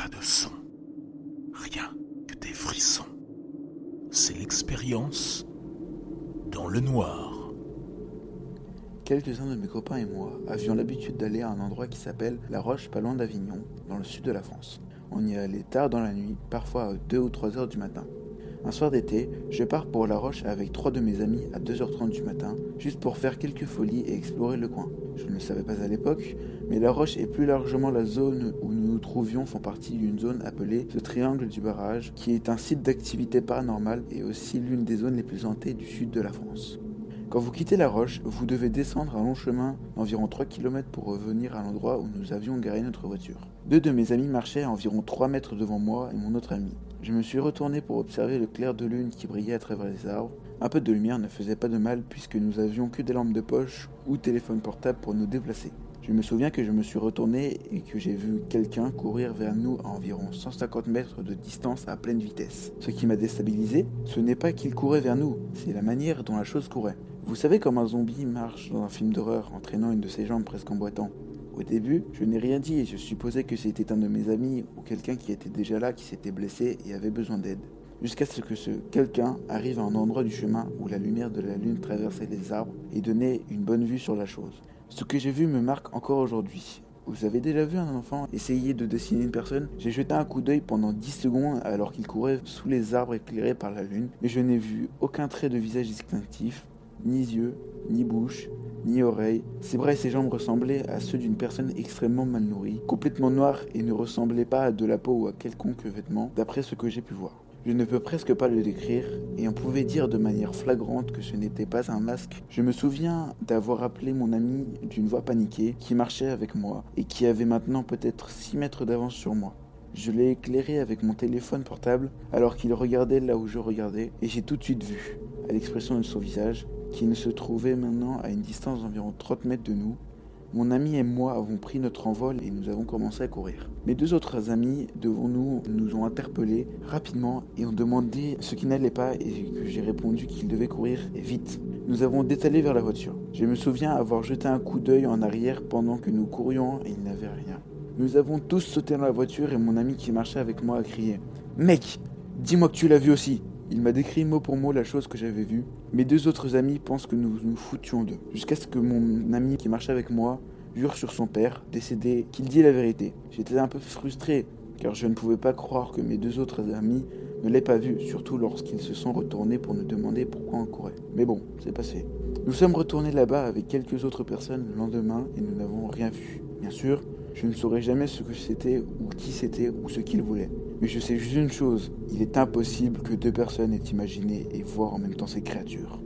Pas de son. Rien que des frissons. C'est l'expérience dans le noir. Quelques-uns de mes copains et moi avions l'habitude d'aller à un endroit qui s'appelle La Roche, pas loin d'Avignon, dans le sud de la France. On y allait tard dans la nuit, parfois à 2 ou 3 heures du matin. Un soir d'été, je pars pour La Roche avec trois de mes amis à 2h30 du matin, juste pour faire quelques folies et explorer le coin. Je ne le savais pas à l'époque, mais La Roche et plus largement la zone où nous nous trouvions font partie d'une zone appelée le Triangle du Barrage, qui est un site d'activité paranormale et aussi l'une des zones les plus hantées du sud de la France. Quand vous quittez La Roche, vous devez descendre un long chemin d'environ 3 km pour revenir à l'endroit où nous avions garé notre voiture. Deux de mes amis marchaient à environ 3 mètres devant moi et mon autre ami. Je me suis retourné pour observer le clair de lune qui brillait à travers les arbres. Un peu de lumière ne faisait pas de mal puisque nous avions que des lampes de poche ou téléphone portable pour nous déplacer. Je me souviens que je me suis retourné et que j'ai vu quelqu'un courir vers nous à environ 150 mètres de distance à pleine vitesse. Ce qui m'a déstabilisé, ce n'est pas qu'il courait vers nous, c'est la manière dont la chose courait. Vous savez comme un zombie marche dans un film d'horreur en traînant une de ses jambes presque en boitant au début, je n'ai rien dit et je supposais que c'était un de mes amis ou quelqu'un qui était déjà là qui s'était blessé et avait besoin d'aide. Jusqu'à ce que ce quelqu'un arrive à un endroit du chemin où la lumière de la lune traversait les arbres et donnait une bonne vue sur la chose. Ce que j'ai vu me marque encore aujourd'hui. Vous avez déjà vu un enfant essayer de dessiner une personne? J'ai jeté un coup d'œil pendant 10 secondes alors qu'il courait sous les arbres éclairés par la lune, mais je n'ai vu aucun trait de visage distinctif, ni yeux, ni bouche, ni oreilles. Ses bras et ses jambes ressemblaient à ceux d'une personne extrêmement mal nourrie, complètement noire et ne ressemblaient pas à de la peau ou à quelconque vêtement, d'après ce que j'ai pu voir. Je ne peux presque pas le décrire, et on pouvait dire de manière flagrante que ce n'était pas un masque. Je me souviens d'avoir appelé mon ami d'une voix paniquée qui marchait avec moi et qui avait maintenant peut-être 6 mètres d'avance sur moi. Je l'ai éclairé avec mon téléphone portable alors qu'il regardait là où je regardais, et j'ai tout de suite vu, à l'expression de son visage, qu'il se trouvait maintenant à une distance d'environ 30 mètres de nous. Mon ami et moi avons pris notre envol et nous avons commencé à courir. Mes deux autres amis devant nous nous ont interpellés rapidement et ont demandé ce qui n'allait pas et que j'ai répondu qu'ils devaient courir vite. Nous avons détalé vers la voiture. Je me souviens avoir jeté un coup d'œil en arrière pendant que nous courions et il n'avait rien. Nous avons tous sauté dans la voiture et mon ami qui marchait avec moi a crié Mec, dis-moi que tu l'as vu aussi il m'a décrit mot pour mot la chose que j'avais vue. Mes deux autres amis pensent que nous nous foutions d'eux. Jusqu'à ce que mon ami qui marchait avec moi jure sur son père, décédé, qu'il dit la vérité. J'étais un peu frustré, car je ne pouvais pas croire que mes deux autres amis ne l'aient pas vu, surtout lorsqu'ils se sont retournés pour nous demander pourquoi on courait. Mais bon, c'est passé. Nous sommes retournés là-bas avec quelques autres personnes le lendemain et nous n'avons rien vu. Bien sûr, je ne saurais jamais ce que c'était ou qui c'était ou ce qu'il voulait. Mais je sais juste une chose, il est impossible que deux personnes aient imaginé et voir en même temps ces créatures.